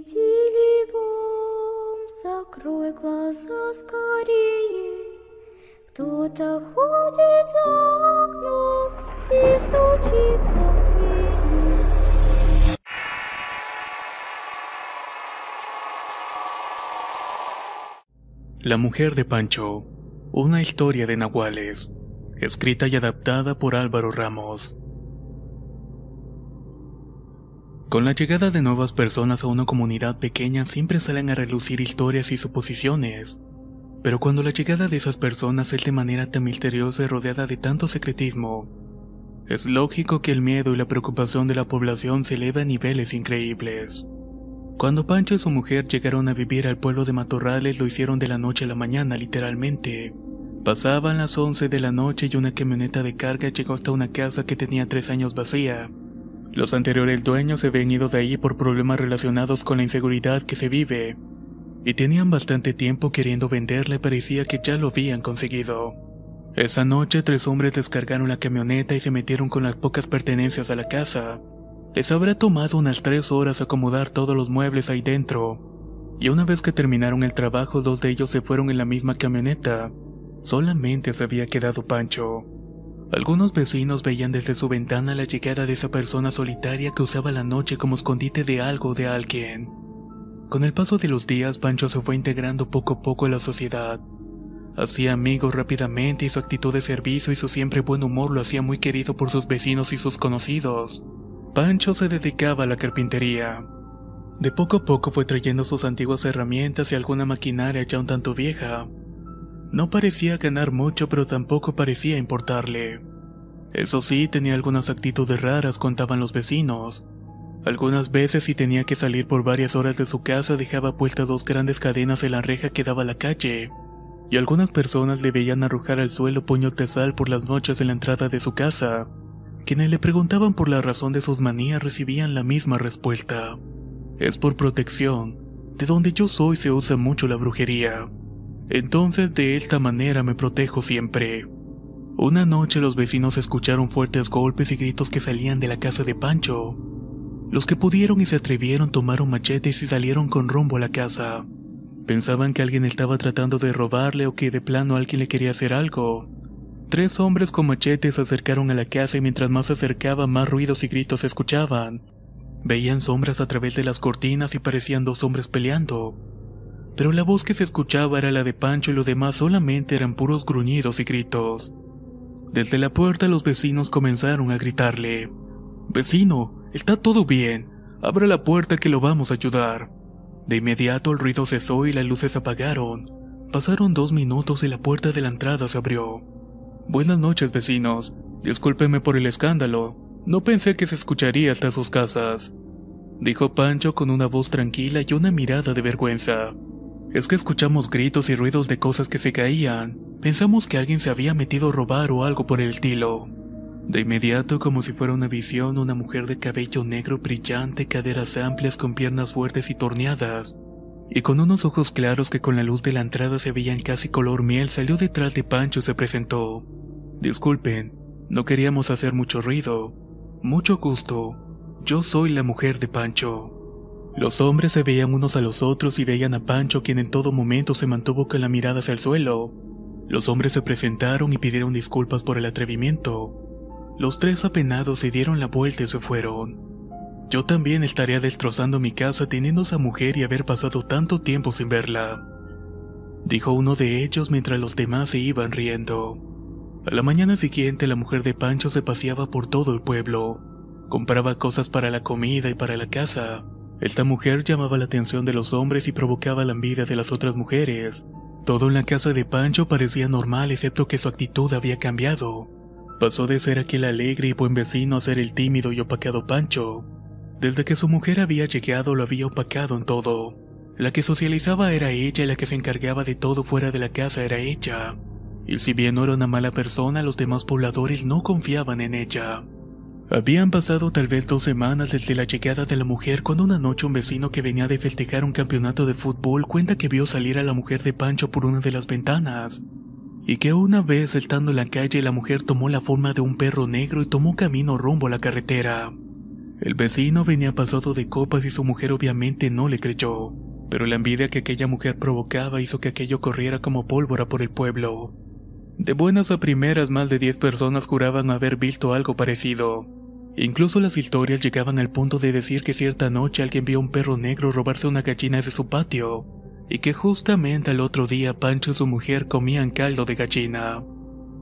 Тили-тили бом, закрой глаза скорее. Кто-то ходит за окном и стучится в двери. La mujer de Pancho. Una historia de nahuales. Escrita y adaptada por Álvaro Ramos. Con la llegada de nuevas personas a una comunidad pequeña siempre salen a relucir historias y suposiciones. Pero cuando la llegada de esas personas es de manera tan misteriosa y rodeada de tanto secretismo, es lógico que el miedo y la preocupación de la población se eleve a niveles increíbles. Cuando Pancho y su mujer llegaron a vivir al pueblo de Matorrales lo hicieron de la noche a la mañana literalmente. Pasaban las 11 de la noche y una camioneta de carga llegó hasta una casa que tenía tres años vacía. Los anteriores dueños se habían ido de ahí por problemas relacionados con la inseguridad que se vive, y tenían bastante tiempo queriendo venderla y parecía que ya lo habían conseguido. Esa noche tres hombres descargaron la camioneta y se metieron con las pocas pertenencias a la casa. Les habrá tomado unas tres horas acomodar todos los muebles ahí dentro, y una vez que terminaron el trabajo dos de ellos se fueron en la misma camioneta. Solamente se había quedado Pancho. Algunos vecinos veían desde su ventana la llegada de esa persona solitaria que usaba la noche como escondite de algo o de alguien. Con el paso de los días, Pancho se fue integrando poco a poco a la sociedad. Hacía amigos rápidamente y su actitud de servicio y su siempre buen humor lo hacía muy querido por sus vecinos y sus conocidos. Pancho se dedicaba a la carpintería. De poco a poco fue trayendo sus antiguas herramientas y alguna maquinaria ya un tanto vieja. No parecía ganar mucho, pero tampoco parecía importarle. Eso sí, tenía algunas actitudes raras, contaban los vecinos. Algunas veces si tenía que salir por varias horas de su casa dejaba puestas dos grandes cadenas en la reja que daba a la calle, y algunas personas le veían arrojar al suelo puños de sal por las noches en la entrada de su casa. Quienes le preguntaban por la razón de sus manías recibían la misma respuesta. Es por protección. De donde yo soy se usa mucho la brujería. Entonces de esta manera me protejo siempre. Una noche los vecinos escucharon fuertes golpes y gritos que salían de la casa de Pancho. Los que pudieron y se atrevieron tomaron machetes y salieron con rumbo a la casa. Pensaban que alguien estaba tratando de robarle o que de plano alguien le quería hacer algo. Tres hombres con machetes se acercaron a la casa y mientras más se acercaban más ruidos y gritos se escuchaban. Veían sombras a través de las cortinas y parecían dos hombres peleando. Pero la voz que se escuchaba era la de Pancho y lo demás solamente eran puros gruñidos y gritos. Desde la puerta los vecinos comenzaron a gritarle. Vecino, está todo bien. Abra la puerta que lo vamos a ayudar. De inmediato el ruido cesó y las luces apagaron. Pasaron dos minutos y la puerta de la entrada se abrió. Buenas noches, vecinos. Discúlpenme por el escándalo. No pensé que se escucharía hasta sus casas. Dijo Pancho con una voz tranquila y una mirada de vergüenza. Es que escuchamos gritos y ruidos de cosas que se caían. Pensamos que alguien se había metido a robar o algo por el estilo. De inmediato, como si fuera una visión, una mujer de cabello negro brillante, caderas amplias con piernas fuertes y torneadas, y con unos ojos claros que con la luz de la entrada se veían casi color miel, salió detrás de Pancho y se presentó. Disculpen, no queríamos hacer mucho ruido. Mucho gusto. Yo soy la mujer de Pancho. Los hombres se veían unos a los otros y veían a Pancho quien en todo momento se mantuvo con la mirada hacia el suelo. Los hombres se presentaron y pidieron disculpas por el atrevimiento. Los tres apenados se dieron la vuelta y se fueron. Yo también estaría destrozando mi casa teniendo esa mujer y haber pasado tanto tiempo sin verla. Dijo uno de ellos mientras los demás se iban riendo. A la mañana siguiente la mujer de Pancho se paseaba por todo el pueblo. Compraba cosas para la comida y para la casa. Esta mujer llamaba la atención de los hombres y provocaba la envidia de las otras mujeres. Todo en la casa de Pancho parecía normal excepto que su actitud había cambiado. Pasó de ser aquel alegre y buen vecino a ser el tímido y opacado Pancho. Desde que su mujer había llegado lo había opacado en todo. La que socializaba era ella y la que se encargaba de todo fuera de la casa era ella. Y si bien no era una mala persona, los demás pobladores no confiaban en ella. Habían pasado tal vez dos semanas desde la llegada de la mujer cuando una noche un vecino que venía de festejar un campeonato de fútbol cuenta que vio salir a la mujer de Pancho por una de las ventanas. Y que una vez estando en la calle la mujer tomó la forma de un perro negro y tomó camino rumbo a la carretera. El vecino venía pasado de copas y su mujer obviamente no le creyó, pero la envidia que aquella mujer provocaba hizo que aquello corriera como pólvora por el pueblo. De buenas a primeras más de 10 personas juraban haber visto algo parecido. Incluso las historias llegaban al punto de decir que cierta noche alguien vio a un perro negro robarse una gallina de su patio, y que justamente al otro día Pancho y su mujer comían caldo de gallina.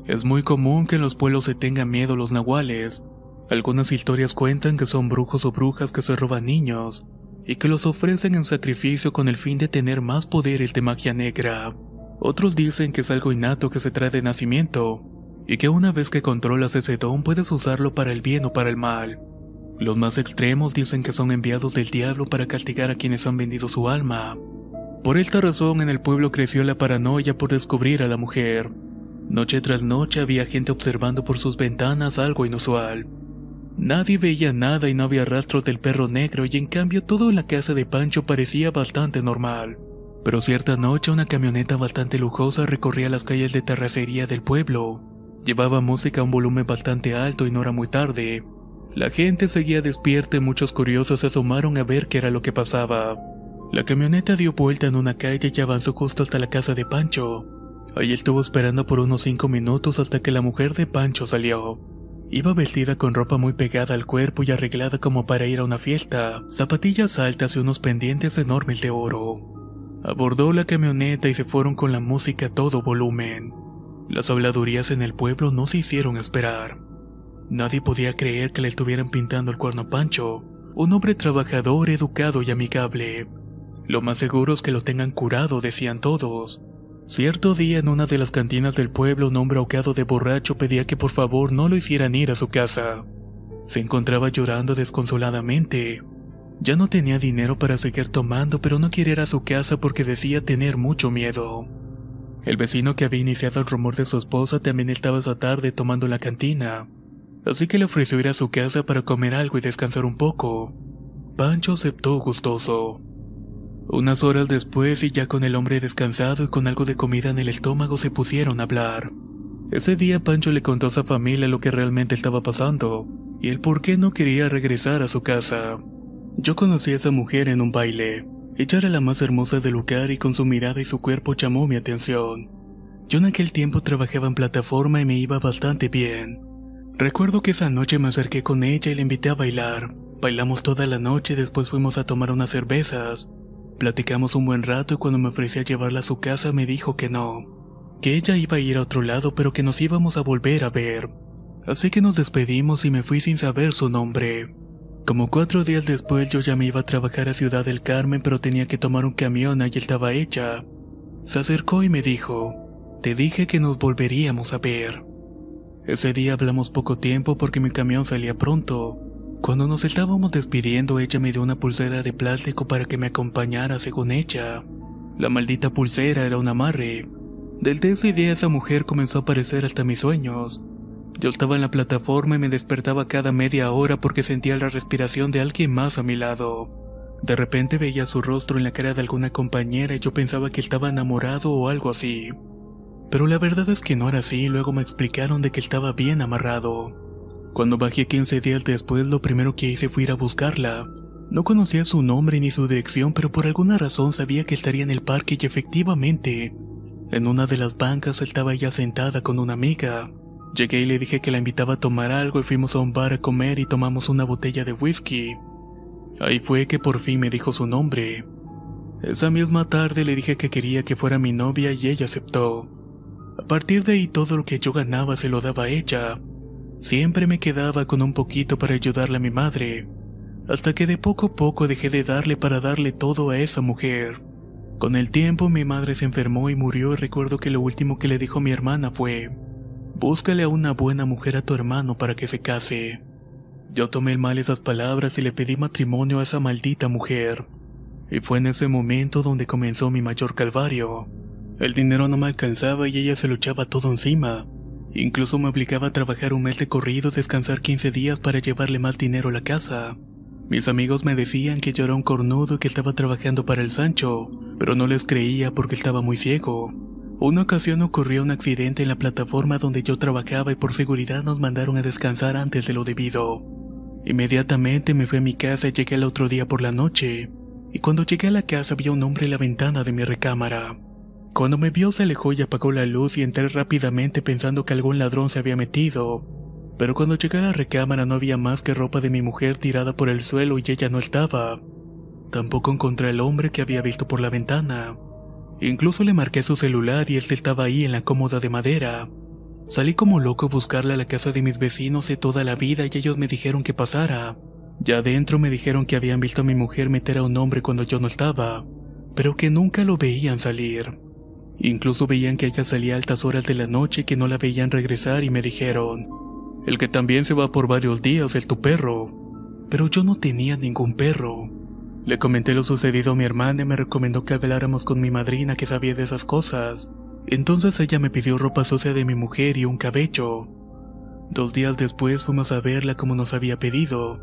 Es muy común que en los pueblos se tengan miedo los nahuales. Algunas historias cuentan que son brujos o brujas que se roban niños, y que los ofrecen en sacrificio con el fin de tener más poderes de magia negra. Otros dicen que es algo innato que se trae de nacimiento, y que una vez que controlas ese don puedes usarlo para el bien o para el mal. Los más extremos dicen que son enviados del diablo para castigar a quienes han vendido su alma. Por esta razón en el pueblo creció la paranoia por descubrir a la mujer. Noche tras noche había gente observando por sus ventanas algo inusual. Nadie veía nada y no había rastro del perro negro y en cambio todo en la casa de Pancho parecía bastante normal. Pero cierta noche una camioneta bastante lujosa recorría las calles de terracería del pueblo. Llevaba música a un volumen bastante alto y no era muy tarde. La gente seguía despierta y muchos curiosos se asomaron a ver qué era lo que pasaba. La camioneta dio vuelta en una calle y avanzó justo hasta la casa de Pancho. Ahí estuvo esperando por unos cinco minutos hasta que la mujer de Pancho salió. Iba vestida con ropa muy pegada al cuerpo y arreglada como para ir a una fiesta, zapatillas altas y unos pendientes enormes de oro. Abordó la camioneta y se fueron con la música a todo volumen. Las habladurías en el pueblo no se hicieron esperar. Nadie podía creer que le estuvieran pintando el cuerno Pancho, un hombre trabajador, educado y amigable. Lo más seguro es que lo tengan curado, decían todos. Cierto día en una de las cantinas del pueblo un hombre ahogado de borracho pedía que por favor no lo hicieran ir a su casa. Se encontraba llorando desconsoladamente. Ya no tenía dinero para seguir tomando, pero no quería ir a su casa porque decía tener mucho miedo. El vecino que había iniciado el rumor de su esposa también estaba esa tarde tomando la cantina, así que le ofreció ir a su casa para comer algo y descansar un poco. Pancho aceptó gustoso. Unas horas después y ya con el hombre descansado y con algo de comida en el estómago se pusieron a hablar. Ese día Pancho le contó a su familia lo que realmente estaba pasando y el por qué no quería regresar a su casa. Yo conocí a esa mujer en un baile. Ella era la más hermosa del lugar y con su mirada y su cuerpo llamó mi atención. Yo en aquel tiempo trabajaba en plataforma y me iba bastante bien. Recuerdo que esa noche me acerqué con ella y la invité a bailar. Bailamos toda la noche y después fuimos a tomar unas cervezas. Platicamos un buen rato y cuando me ofrecí a llevarla a su casa me dijo que no, que ella iba a ir a otro lado pero que nos íbamos a volver a ver. Así que nos despedimos y me fui sin saber su nombre. Como cuatro días después yo ya me iba a trabajar a Ciudad del Carmen pero tenía que tomar un camión y estaba hecha. Se acercó y me dijo, te dije que nos volveríamos a ver. Ese día hablamos poco tiempo porque mi camión salía pronto. Cuando nos estábamos despidiendo ella me dio una pulsera de plástico para que me acompañara según ella. La maldita pulsera era un amarre. Desde ese día esa mujer comenzó a aparecer hasta mis sueños. Yo estaba en la plataforma y me despertaba cada media hora porque sentía la respiración de alguien más a mi lado. De repente veía su rostro en la cara de alguna compañera y yo pensaba que estaba enamorado o algo así. Pero la verdad es que no era así luego me explicaron de que estaba bien amarrado. Cuando bajé 15 días después lo primero que hice fue ir a buscarla. No conocía su nombre ni su dirección pero por alguna razón sabía que estaría en el parque y efectivamente, en una de las bancas estaba ella sentada con una amiga. Llegué y le dije que la invitaba a tomar algo y fuimos a un bar a comer y tomamos una botella de whisky. Ahí fue que por fin me dijo su nombre. Esa misma tarde le dije que quería que fuera mi novia y ella aceptó. A partir de ahí todo lo que yo ganaba se lo daba a ella. Siempre me quedaba con un poquito para ayudarle a mi madre, hasta que de poco a poco dejé de darle para darle todo a esa mujer. Con el tiempo mi madre se enfermó y murió y recuerdo que lo último que le dijo mi hermana fue, búscale a una buena mujer a tu hermano para que se case. Yo tomé mal esas palabras y le pedí matrimonio a esa maldita mujer. Y fue en ese momento donde comenzó mi mayor calvario. El dinero no me alcanzaba y ella se lo echaba todo encima. Incluso me obligaba a trabajar un mes de corrido, descansar 15 días para llevarle más dinero a la casa. Mis amigos me decían que yo era un cornudo que estaba trabajando para el Sancho, pero no les creía porque estaba muy ciego. Una ocasión ocurrió un accidente en la plataforma donde yo trabajaba y por seguridad nos mandaron a descansar antes de lo debido. Inmediatamente me fui a mi casa y llegué el otro día por la noche, y cuando llegué a la casa vi a un hombre en la ventana de mi recámara. Cuando me vio se alejó y apagó la luz y entré rápidamente pensando que algún ladrón se había metido, pero cuando llegué a la recámara no había más que ropa de mi mujer tirada por el suelo y ella no estaba. Tampoco encontré al hombre que había visto por la ventana. Incluso le marqué su celular y él estaba ahí en la cómoda de madera. Salí como loco a buscarle a la casa de mis vecinos de toda la vida y ellos me dijeron que pasara. Ya adentro me dijeron que habían visto a mi mujer meter a un hombre cuando yo no estaba, pero que nunca lo veían salir. Incluso veían que ella salía a altas horas de la noche y que no la veían regresar y me dijeron, el que también se va por varios días es tu perro. Pero yo no tenía ningún perro. Le comenté lo sucedido a mi hermana y me recomendó que habláramos con mi madrina que sabía de esas cosas. Entonces ella me pidió ropa sucia de mi mujer y un cabello. Dos días después fuimos a verla como nos había pedido.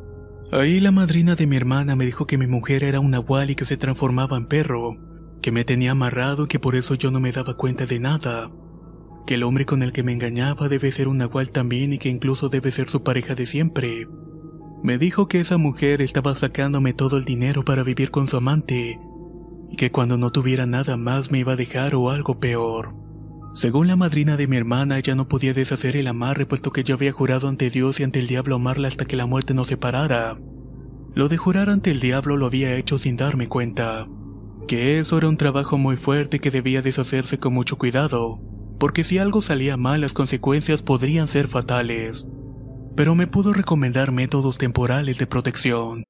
Ahí la madrina de mi hermana me dijo que mi mujer era un nahual y que se transformaba en perro, que me tenía amarrado y que por eso yo no me daba cuenta de nada que el hombre con el que me engañaba debe ser un nahual también y que incluso debe ser su pareja de siempre. Me dijo que esa mujer estaba sacándome todo el dinero para vivir con su amante y que cuando no tuviera nada más me iba a dejar o algo peor. Según la madrina de mi hermana, ella no podía deshacer el amarre puesto que yo había jurado ante Dios y ante el diablo amarla hasta que la muerte nos separara. Lo de jurar ante el diablo lo había hecho sin darme cuenta, que eso era un trabajo muy fuerte que debía deshacerse con mucho cuidado porque si algo salía mal las consecuencias podrían ser fatales. Pero me pudo recomendar métodos temporales de protección.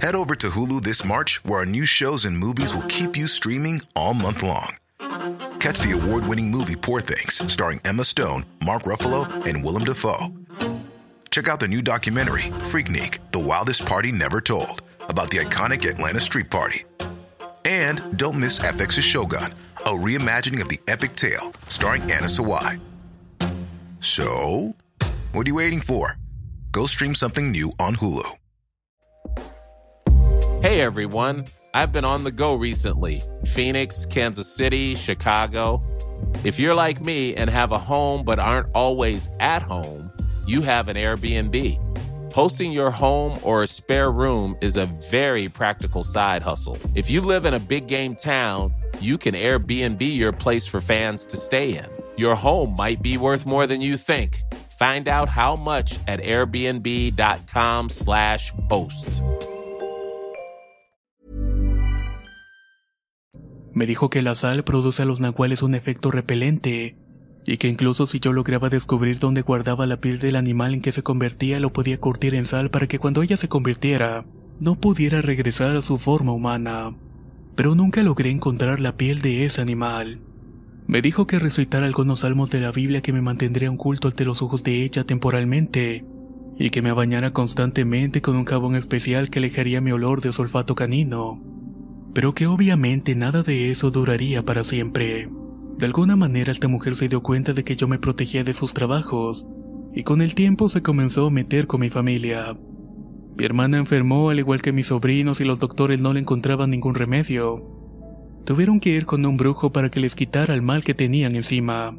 Head over to Hulu this March, where our new shows and movies will keep you streaming all month long. Catch the award-winning movie Poor Things, starring Emma Stone, Mark Ruffalo, and Willem Dafoe. Check out the new documentary, Freaknik, The Wildest Party Never Told, about the iconic Atlanta Street Party. And don't miss FX's Shogun, a reimagining of the epic tale starring Anna Sawai. So, what are you waiting for? Go stream something new on Hulu. Hey everyone, I've been on the go recently Phoenix, Kansas City, Chicago. If you're like me and have a home but aren't always at home, you have an Airbnb. Hosting your home or a spare room is a very practical side hustle. If you live in a big game town, you can Airbnb your place for fans to stay in. Your home might be worth more than you think. Find out how much at airbnb.com/slash host. Me dijo que la sal produce a los nahuales un efecto repelente y que incluso si yo lograba descubrir dónde guardaba la piel del animal en que se convertía, lo podía curtir en sal para que cuando ella se convirtiera, no pudiera regresar a su forma humana. Pero nunca logré encontrar la piel de ese animal. Me dijo que recitara algunos salmos de la Biblia que me mantendría un culto ante los ojos de ella temporalmente, y que me bañara constantemente con un jabón especial que alejaría mi olor de olfato canino. Pero que obviamente nada de eso duraría para siempre. De alguna manera esta mujer se dio cuenta de que yo me protegía de sus trabajos, y con el tiempo se comenzó a meter con mi familia. Mi hermana enfermó al igual que mis sobrinos y los doctores no le encontraban ningún remedio. Tuvieron que ir con un brujo para que les quitara el mal que tenían encima.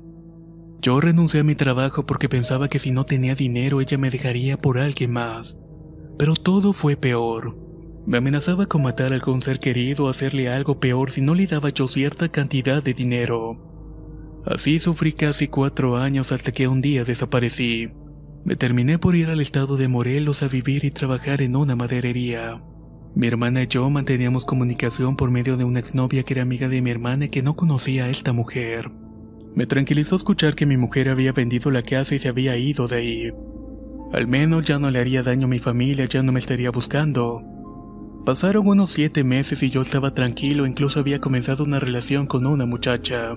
Yo renuncié a mi trabajo porque pensaba que si no tenía dinero ella me dejaría por alguien más. Pero todo fue peor. Me amenazaba con matar a algún ser querido o hacerle algo peor si no le daba yo cierta cantidad de dinero. Así sufrí casi cuatro años hasta que un día desaparecí. Me terminé por ir al estado de Morelos a vivir y trabajar en una maderería. Mi hermana y yo manteníamos comunicación por medio de una exnovia que era amiga de mi hermana y que no conocía a esta mujer. Me tranquilizó escuchar que mi mujer había vendido la casa y se había ido de ahí. Al menos ya no le haría daño a mi familia, ya no me estaría buscando. Pasaron unos siete meses y yo estaba tranquilo, incluso había comenzado una relación con una muchacha.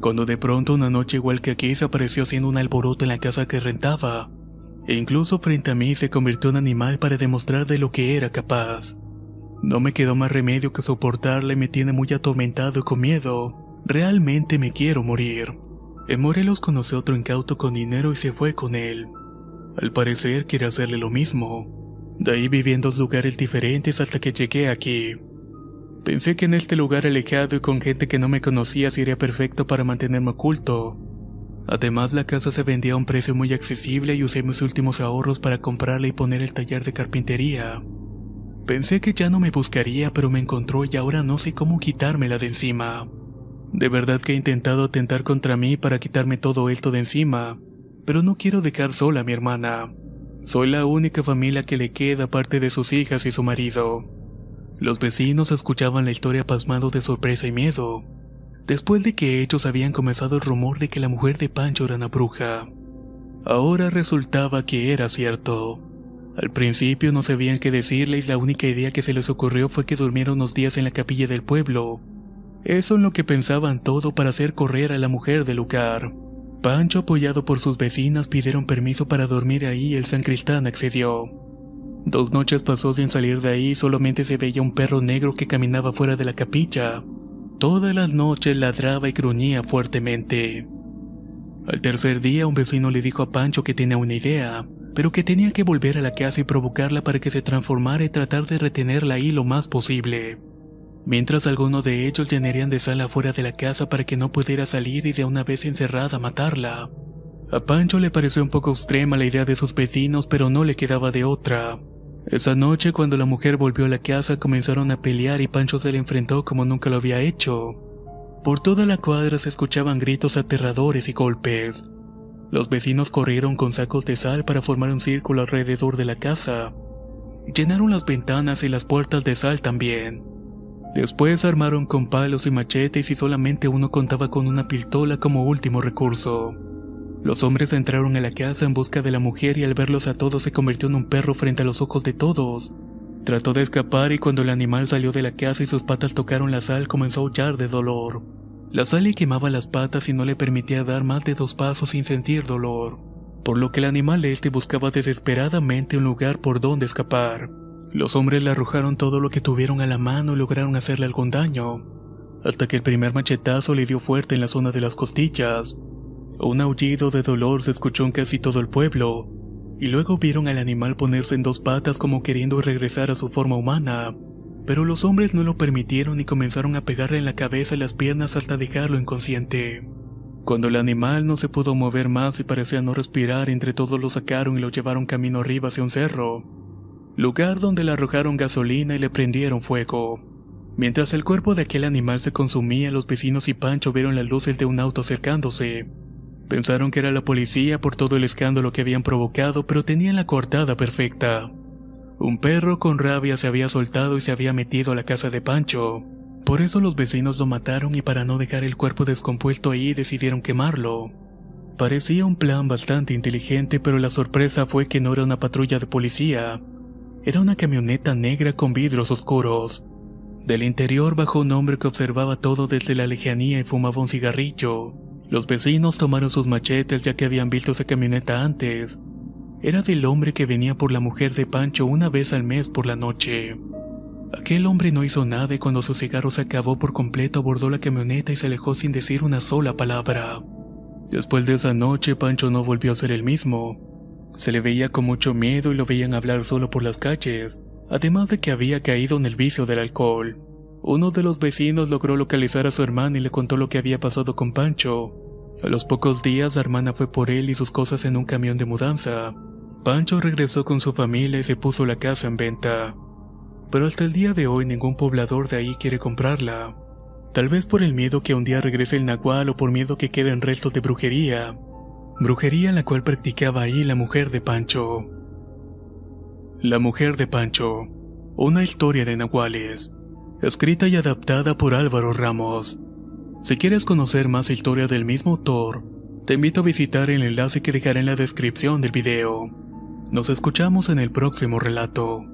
cuando de pronto una noche igual que aquí se apareció haciendo un alboroto en la casa que rentaba, e incluso frente a mí se convirtió en animal para demostrar de lo que era capaz. No me quedó más remedio que soportarla y me tiene muy atormentado y con miedo. Realmente me quiero morir. En Morelos conocí a otro incauto con dinero y se fue con él. Al parecer quiere hacerle lo mismo. De ahí viví en dos lugares diferentes hasta que llegué aquí. Pensé que en este lugar alejado y con gente que no me conocía sería perfecto para mantenerme oculto. Además la casa se vendía a un precio muy accesible y usé mis últimos ahorros para comprarla y poner el taller de carpintería. Pensé que ya no me buscaría pero me encontró y ahora no sé cómo quitármela de encima. De verdad que he intentado atentar contra mí para quitarme todo esto de encima, pero no quiero dejar sola a mi hermana. Soy la única familia que le queda aparte de sus hijas y su marido. Los vecinos escuchaban la historia pasmados de sorpresa y miedo, después de que ellos habían comenzado el rumor de que la mujer de Pancho era una bruja. Ahora resultaba que era cierto. Al principio no sabían qué decirle y la única idea que se les ocurrió fue que durmiera unos días en la capilla del pueblo. Eso es lo que pensaban todo para hacer correr a la mujer del lugar. Pancho, apoyado por sus vecinas, pidieron permiso para dormir ahí y el sancristán accedió. Dos noches pasó sin salir de ahí, solamente se veía un perro negro que caminaba fuera de la capilla. Todas las noches ladraba y gruñía fuertemente. Al tercer día un vecino le dijo a Pancho que tenía una idea, pero que tenía que volver a la casa y provocarla para que se transformara y tratar de retenerla ahí lo más posible. Mientras algunos de ellos llenarían de sal afuera de la casa para que no pudiera salir y de una vez encerrada matarla. A Pancho le pareció un poco extrema la idea de sus vecinos, pero no le quedaba de otra. Esa noche, cuando la mujer volvió a la casa, comenzaron a pelear y Pancho se le enfrentó como nunca lo había hecho. Por toda la cuadra se escuchaban gritos aterradores y golpes. Los vecinos corrieron con sacos de sal para formar un círculo alrededor de la casa. Llenaron las ventanas y las puertas de sal también. Después armaron con palos y machetes y solamente uno contaba con una pistola como último recurso. Los hombres entraron a la casa en busca de la mujer y al verlos a todos se convirtió en un perro frente a los ojos de todos. Trató de escapar y cuando el animal salió de la casa y sus patas tocaron la sal comenzó a aullar de dolor. La sal le quemaba las patas y no le permitía dar más de dos pasos sin sentir dolor, por lo que el animal este buscaba desesperadamente un lugar por donde escapar. Los hombres le arrojaron todo lo que tuvieron a la mano y lograron hacerle algún daño, hasta que el primer machetazo le dio fuerte en la zona de las costillas. Un aullido de dolor se escuchó en casi todo el pueblo, y luego vieron al animal ponerse en dos patas como queriendo regresar a su forma humana. Pero los hombres no lo permitieron y comenzaron a pegarle en la cabeza y las piernas hasta dejarlo inconsciente. Cuando el animal no se pudo mover más y parecía no respirar, entre todos lo sacaron y lo llevaron camino arriba hacia un cerro, lugar donde le arrojaron gasolina y le prendieron fuego. Mientras el cuerpo de aquel animal se consumía, los vecinos y Pancho vieron las luces de un auto acercándose. Pensaron que era la policía por todo el escándalo que habían provocado, pero tenían la cortada perfecta. Un perro con rabia se había soltado y se había metido a la casa de Pancho. Por eso los vecinos lo mataron y para no dejar el cuerpo descompuesto ahí decidieron quemarlo. Parecía un plan bastante inteligente, pero la sorpresa fue que no era una patrulla de policía. Era una camioneta negra con vidrios oscuros. Del interior bajó un hombre que observaba todo desde la lejanía y fumaba un cigarrillo. Los vecinos tomaron sus machetes ya que habían visto esa camioneta antes. Era del hombre que venía por la mujer de Pancho una vez al mes por la noche. Aquel hombre no hizo nada y cuando su cigarro se acabó por completo abordó la camioneta y se alejó sin decir una sola palabra. Después de esa noche Pancho no volvió a ser el mismo. Se le veía con mucho miedo y lo veían hablar solo por las calles, además de que había caído en el vicio del alcohol. Uno de los vecinos logró localizar a su hermana y le contó lo que había pasado con Pancho. A los pocos días la hermana fue por él y sus cosas en un camión de mudanza. Pancho regresó con su familia y se puso la casa en venta. Pero hasta el día de hoy ningún poblador de ahí quiere comprarla. Tal vez por el miedo que un día regrese el nahual o por miedo que queden restos de brujería. Brujería la cual practicaba ahí la mujer de Pancho. La mujer de Pancho. Una historia de nahuales escrita y adaptada por Álvaro Ramos. Si quieres conocer más historia del mismo autor, te invito a visitar el enlace que dejaré en la descripción del video. Nos escuchamos en el próximo relato.